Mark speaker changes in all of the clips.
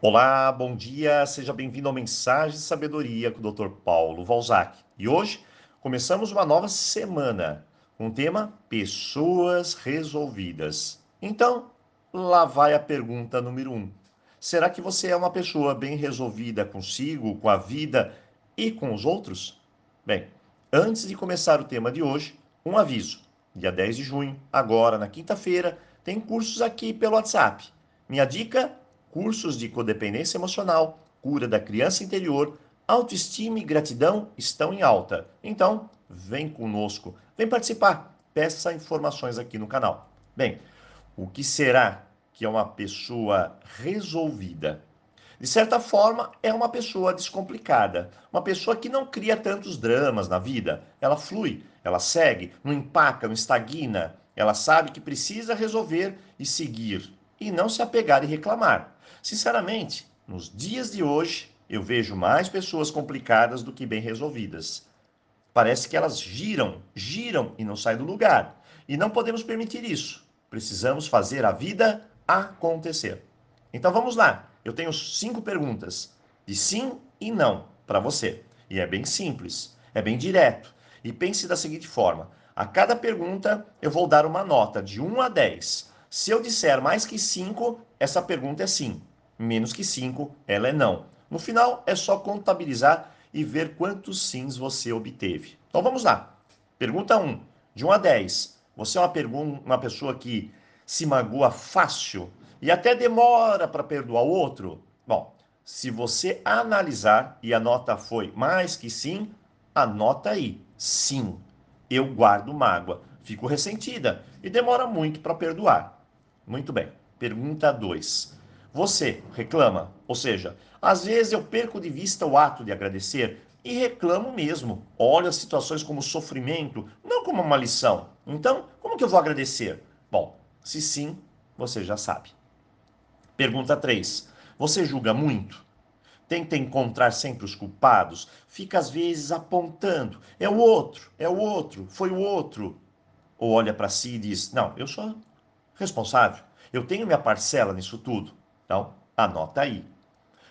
Speaker 1: Olá, bom dia, seja bem-vindo ao Mensagem de Sabedoria com o Dr. Paulo Valzac. E hoje começamos uma nova semana com o tema Pessoas Resolvidas. Então, lá vai a pergunta número um. Será que você é uma pessoa bem resolvida consigo, com a vida e com os outros? Bem, antes de começar o tema de hoje, um aviso. Dia 10 de junho, agora na quinta-feira, tem cursos aqui pelo WhatsApp. Minha dica cursos de codependência emocional, cura da criança interior, autoestima e gratidão estão em alta. Então, vem conosco, vem participar, peça informações aqui no canal. Bem, o que será que é uma pessoa resolvida? De certa forma, é uma pessoa descomplicada, uma pessoa que não cria tantos dramas na vida. Ela flui, ela segue, não empaca, não estagna. Ela sabe que precisa resolver e seguir, e não se apegar e reclamar. Sinceramente, nos dias de hoje, eu vejo mais pessoas complicadas do que bem resolvidas. Parece que elas giram, giram e não saem do lugar. E não podemos permitir isso. Precisamos fazer a vida acontecer. Então vamos lá. Eu tenho cinco perguntas de sim e não para você. E é bem simples, é bem direto. E pense da seguinte forma: a cada pergunta eu vou dar uma nota de 1 a 10. Se eu disser mais que 5, essa pergunta é sim. Menos que 5, ela é não. No final, é só contabilizar e ver quantos sims você obteve. Então vamos lá. Pergunta 1. De 1 a 10. Você é uma, uma pessoa que se magoa fácil e até demora para perdoar o outro? Bom, se você analisar e a nota foi mais que sim, anota aí. Sim, eu guardo mágoa. Fico ressentida e demora muito para perdoar. Muito bem. Pergunta 2. Você reclama? Ou seja, às vezes eu perco de vista o ato de agradecer e reclamo mesmo. Olho as situações como sofrimento, não como uma lição. Então, como que eu vou agradecer? Bom, se sim, você já sabe. Pergunta 3. Você julga muito? Tenta encontrar sempre os culpados, fica às vezes apontando. É o outro, é o outro, foi o outro. Ou olha para si e diz: Não, eu sou responsável. Eu tenho minha parcela nisso tudo. Então, anota aí.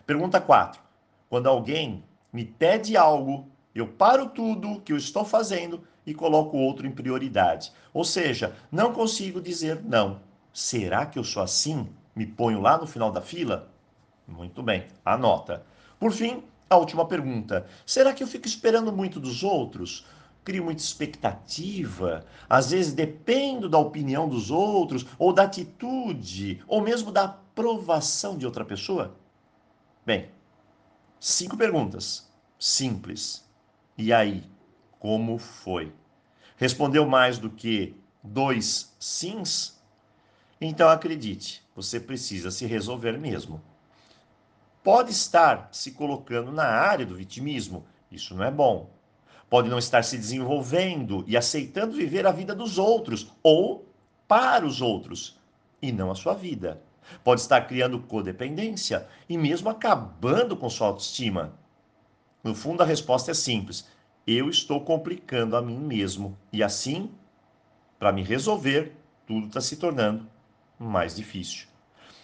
Speaker 1: Pergunta 4. Quando alguém me pede algo, eu paro tudo que eu estou fazendo e coloco outro em prioridade. Ou seja, não consigo dizer não. Será que eu sou assim? Me ponho lá no final da fila? Muito bem, anota. Por fim, a última pergunta. Será que eu fico esperando muito dos outros? Crio muita expectativa, às vezes dependo da opinião dos outros, ou da atitude, ou mesmo da aprovação de outra pessoa? Bem, cinco perguntas, simples. E aí, como foi? Respondeu mais do que dois sims? Então acredite, você precisa se resolver mesmo. Pode estar se colocando na área do vitimismo, isso não é bom pode não estar se desenvolvendo e aceitando viver a vida dos outros ou para os outros e não a sua vida. Pode estar criando codependência e mesmo acabando com sua autoestima. No fundo, a resposta é simples: eu estou complicando a mim mesmo e assim, para me resolver, tudo está se tornando mais difícil.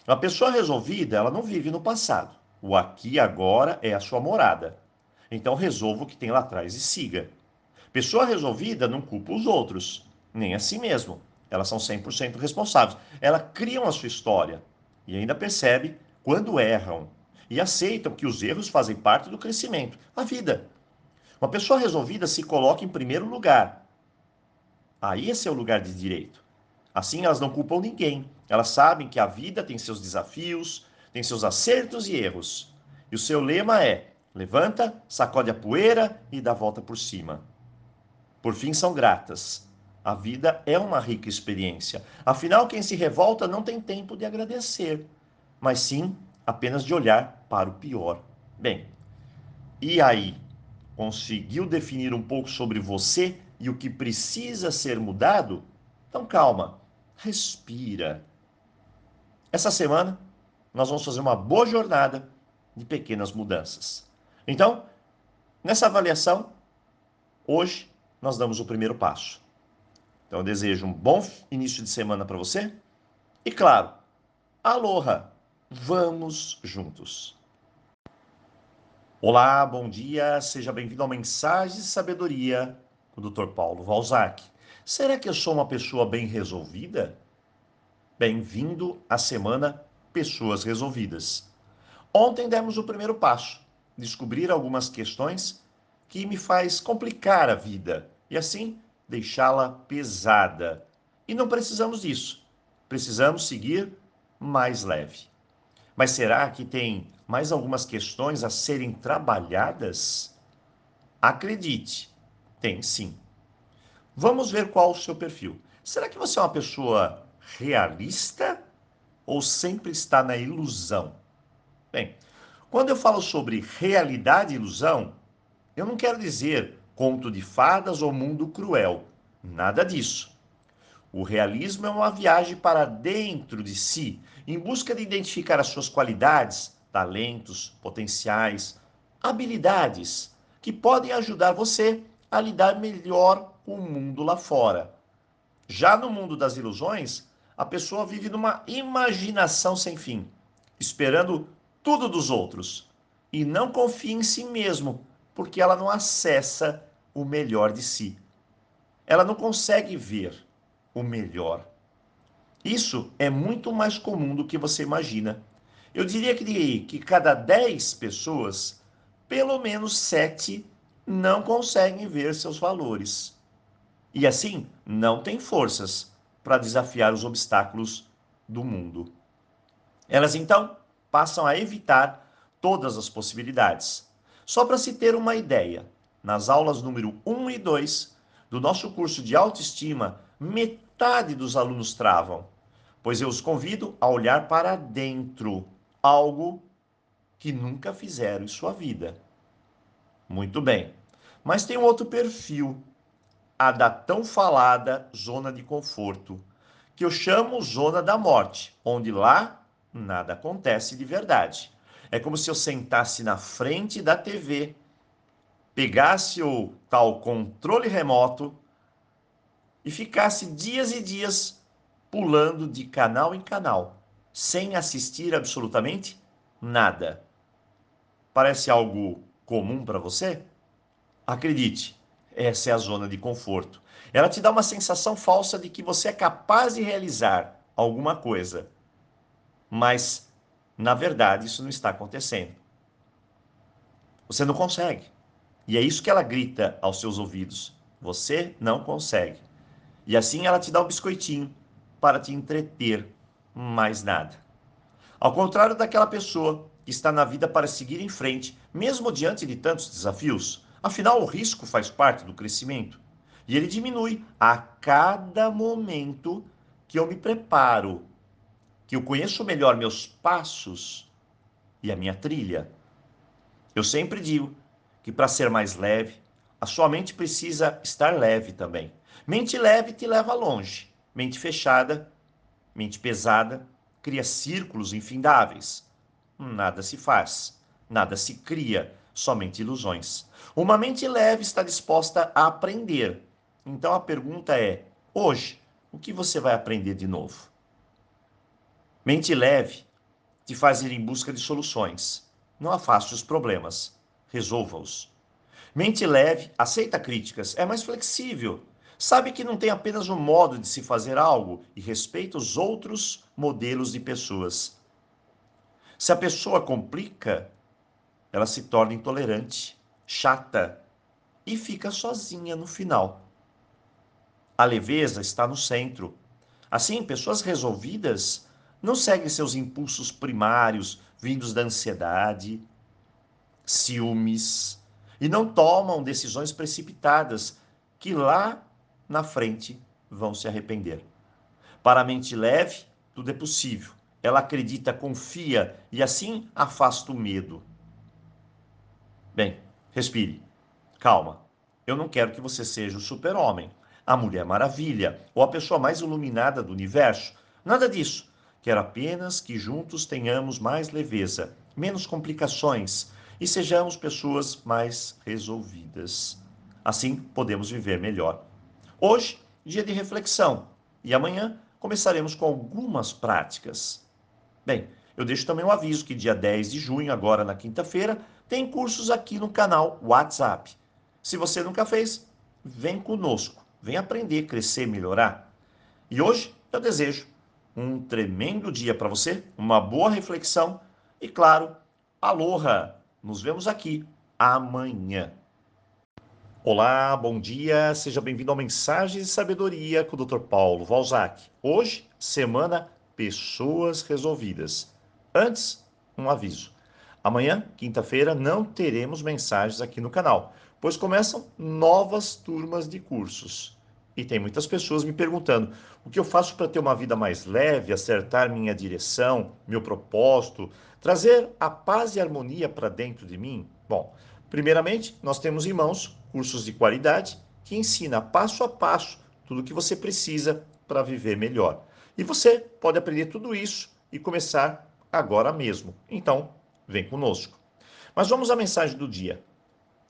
Speaker 1: Uma pessoa resolvida, ela não vive no passado. O aqui e agora é a sua morada. Então resolva o que tem lá atrás e siga. Pessoa resolvida não culpa os outros, nem a si mesmo. Elas são 100% responsáveis. Elas criam a sua história e ainda percebe quando erram e aceitam que os erros fazem parte do crescimento, a vida. Uma pessoa resolvida se coloca em primeiro lugar. Aí é seu lugar de direito. Assim elas não culpam ninguém. Elas sabem que a vida tem seus desafios, tem seus acertos e erros. E o seu lema é: Levanta, sacode a poeira e dá volta por cima. Por fim, são gratas. A vida é uma rica experiência. Afinal, quem se revolta não tem tempo de agradecer, mas sim apenas de olhar para o pior. Bem, e aí? Conseguiu definir um pouco sobre você e o que precisa ser mudado? Então calma, respira. Essa semana nós vamos fazer uma boa jornada de pequenas mudanças. Então, nessa avaliação, hoje nós damos o primeiro passo. Então, eu desejo um bom início de semana para você. E claro, aloha! Vamos juntos. Olá, bom dia, seja bem-vindo ao Mensagem de Sabedoria com o Dr. Paulo Valzac. Será que eu sou uma pessoa bem resolvida? Bem-vindo à semana Pessoas Resolvidas. Ontem demos o primeiro passo, descobrir algumas questões que me faz complicar a vida e assim deixá-la pesada. E não precisamos disso. Precisamos seguir mais leve. Mas será que tem mais algumas questões a serem trabalhadas? Acredite, tem sim. Vamos ver qual o seu perfil. Será que você é uma pessoa realista ou sempre está na ilusão? Bem, quando eu falo sobre realidade e ilusão, eu não quero dizer conto de fadas ou mundo cruel. Nada disso. O realismo é uma viagem para dentro de si, em busca de identificar as suas qualidades, talentos, potenciais, habilidades que podem ajudar você a lidar melhor com o mundo lá fora. Já no mundo das ilusões, a pessoa vive numa imaginação sem fim, esperando tudo dos outros e não confia em si mesmo, porque ela não acessa o melhor de si. Ela não consegue ver o melhor. Isso é muito mais comum do que você imagina. Eu diria que que cada 10 pessoas, pelo menos 7 não conseguem ver seus valores. E assim, não têm forças para desafiar os obstáculos do mundo. Elas então passam a evitar todas as possibilidades. Só para se ter uma ideia, nas aulas número 1 e 2 do nosso curso de autoestima, metade dos alunos travam, pois eu os convido a olhar para dentro, algo que nunca fizeram em sua vida. Muito bem. Mas tem um outro perfil, a da tão falada zona de conforto, que eu chamo zona da morte, onde lá nada acontece de verdade. É como se eu sentasse na frente da TV, pegasse o tal controle remoto e ficasse dias e dias pulando de canal em canal, sem assistir absolutamente nada. Parece algo comum para você? Acredite, essa é a zona de conforto. Ela te dá uma sensação falsa de que você é capaz de realizar alguma coisa. Mas, na verdade, isso não está acontecendo. Você não consegue. E é isso que ela grita aos seus ouvidos. Você não consegue. E assim ela te dá um biscoitinho para te entreter, mais nada. Ao contrário daquela pessoa que está na vida para seguir em frente, mesmo diante de tantos desafios, afinal o risco faz parte do crescimento e ele diminui a cada momento que eu me preparo, que eu conheço melhor meus passos e a minha trilha. Eu sempre digo que para ser mais leve, a sua mente precisa estar leve também. Mente leve te leva longe. Mente fechada, mente pesada, cria círculos infindáveis. Nada se faz, nada se cria, somente ilusões. Uma mente leve está disposta a aprender. Então a pergunta é: hoje, o que você vai aprender de novo? Mente leve te faz ir em busca de soluções. Não afaste os problemas, resolva-os. Mente leve aceita críticas, é mais flexível, Sabe que não tem apenas um modo de se fazer algo e respeita os outros modelos de pessoas. Se a pessoa complica, ela se torna intolerante, chata e fica sozinha no final. A leveza está no centro. Assim, pessoas resolvidas não seguem seus impulsos primários vindos da ansiedade, ciúmes e não tomam decisões precipitadas que lá na frente vão se arrepender. Para a mente leve, tudo é possível. Ela acredita, confia e assim afasta o medo. Bem, respire. Calma. Eu não quero que você seja o super-homem, a mulher maravilha ou a pessoa mais iluminada do universo. Nada disso. Quero apenas que juntos tenhamos mais leveza, menos complicações e sejamos pessoas mais resolvidas. Assim podemos viver melhor. Hoje, dia de reflexão, e amanhã começaremos com algumas práticas. Bem, Eu deixo também um aviso que dia 10 de junho, agora na quinta-feira, tem cursos aqui no canal WhatsApp. Se você nunca fez, vem conosco, vem aprender, crescer, melhorar. E hoje eu desejo um tremendo dia para você, uma boa reflexão e, claro, aloha! Nos vemos aqui amanhã. Olá, bom dia, seja bem-vindo ao Mensagens de Sabedoria com o Dr. Paulo Valzac. Hoje, semana Pessoas Resolvidas. Antes, um aviso. Amanhã, quinta-feira, não teremos mensagens aqui no canal, pois começam novas turmas de cursos. E tem muitas pessoas me perguntando o que eu faço para ter uma vida mais leve, acertar minha direção, meu propósito, trazer a paz e harmonia para dentro de mim. Bom, primeiramente, nós temos em mãos cursos de qualidade que ensina passo a passo tudo o que você precisa para viver melhor. E você pode aprender tudo isso e começar agora mesmo. Então, vem conosco. Mas vamos à mensagem do dia.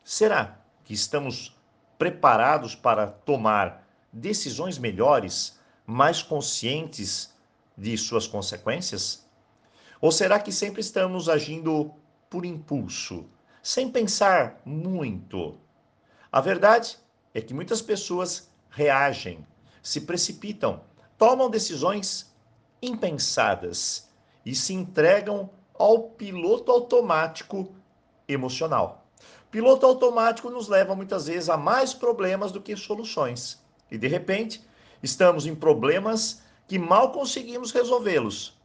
Speaker 1: Será que estamos preparados para tomar decisões melhores, mais conscientes de suas consequências? Ou será que sempre estamos agindo por impulso, sem pensar muito? A verdade é que muitas pessoas reagem, se precipitam, tomam decisões impensadas e se entregam ao piloto automático emocional. Piloto automático nos leva muitas vezes a mais problemas do que soluções. E de repente, estamos em problemas que mal conseguimos resolvê-los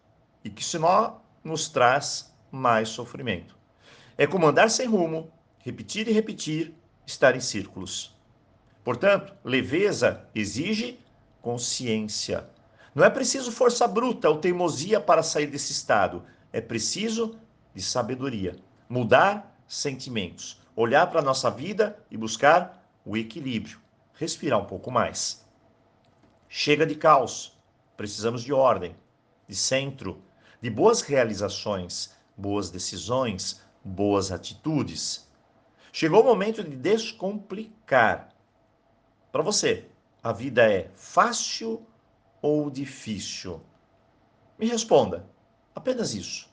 Speaker 1: e que senão nos traz mais sofrimento. É como andar sem rumo, repetir e repetir, estar em círculos. Portanto, leveza exige consciência. Não é preciso força bruta ou teimosia para sair desse estado. É preciso de sabedoria. Mudar sentimentos, olhar para a nossa vida e buscar o equilíbrio respirar um pouco mais. Chega de caos. Precisamos de ordem, de centro, de boas realizações, boas decisões, boas atitudes. Chegou o momento de descomplicar. Para você, a vida é fácil ou difícil? Me responda, apenas isso.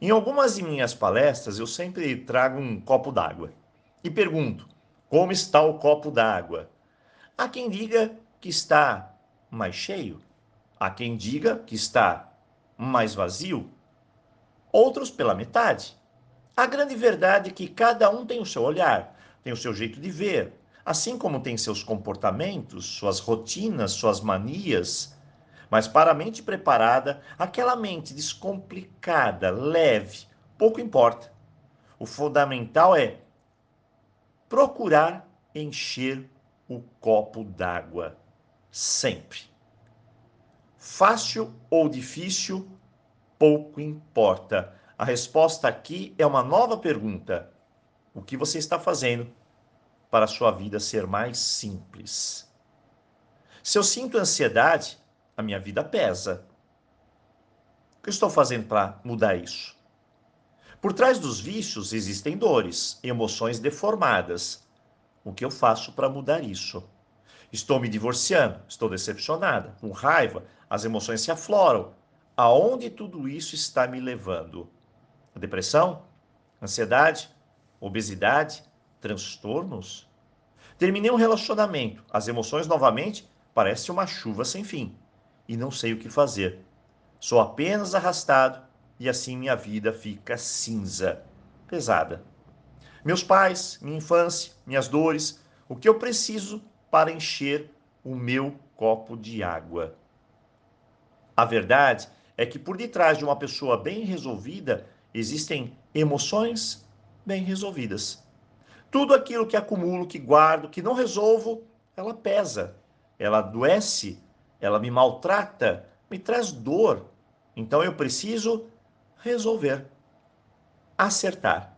Speaker 1: Em algumas de minhas palestras, eu sempre trago um copo d'água e pergunto: como está o copo d'água? Há quem diga que está mais cheio, há quem diga que está mais vazio, outros pela metade. A grande verdade é que cada um tem o seu olhar, tem o seu jeito de ver, assim como tem seus comportamentos, suas rotinas, suas manias. Mas para a mente preparada, aquela mente descomplicada, leve, pouco importa. O fundamental é procurar encher o copo d'água. Sempre. Fácil ou difícil, pouco importa. A resposta aqui é uma nova pergunta. O que você está fazendo para a sua vida ser mais simples? Se eu sinto ansiedade, a minha vida pesa. O que eu estou fazendo para mudar isso? Por trás dos vícios existem dores, emoções deformadas. O que eu faço para mudar isso? Estou me divorciando, estou decepcionada, com raiva, as emoções se afloram. Aonde tudo isso está me levando? Depressão? Ansiedade? Obesidade? Transtornos? Terminei um relacionamento, as emoções novamente parecem uma chuva sem fim e não sei o que fazer. Sou apenas arrastado e assim minha vida fica cinza, pesada. Meus pais, minha infância, minhas dores, o que eu preciso para encher o meu copo de água. A verdade é que por detrás de uma pessoa bem resolvida existem emoções bem resolvidas. Tudo aquilo que acumulo, que guardo, que não resolvo, ela pesa, ela adoece, ela me maltrata, me traz dor. Então eu preciso resolver, acertar.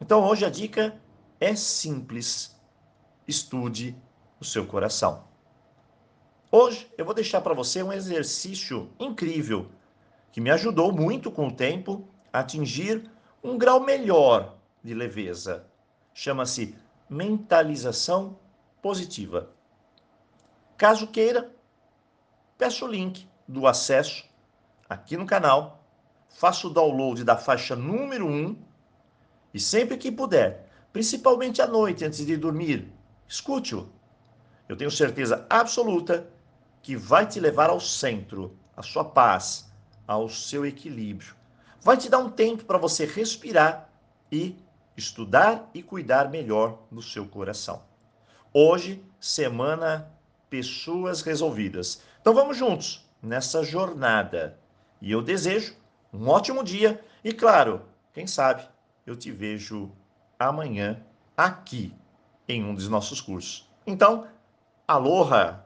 Speaker 1: Então hoje a dica é simples. Estude o seu coração. Hoje eu vou deixar para você um exercício incrível que me ajudou muito com o tempo a atingir um grau melhor de leveza. Chama-se mentalização positiva. Caso queira, peço o link do acesso aqui no canal faça o download da faixa número 1 e sempre que puder, principalmente à noite antes de dormir, escute-o. Eu tenho certeza absoluta que vai te levar ao centro, à sua paz, ao seu equilíbrio. Vai te dar um tempo para você respirar e estudar e cuidar melhor do seu coração. Hoje, semana Pessoas Resolvidas. Então vamos juntos nessa jornada. E eu desejo um ótimo dia e, claro, quem sabe eu te vejo amanhã aqui em um dos nossos cursos. Então, aloha!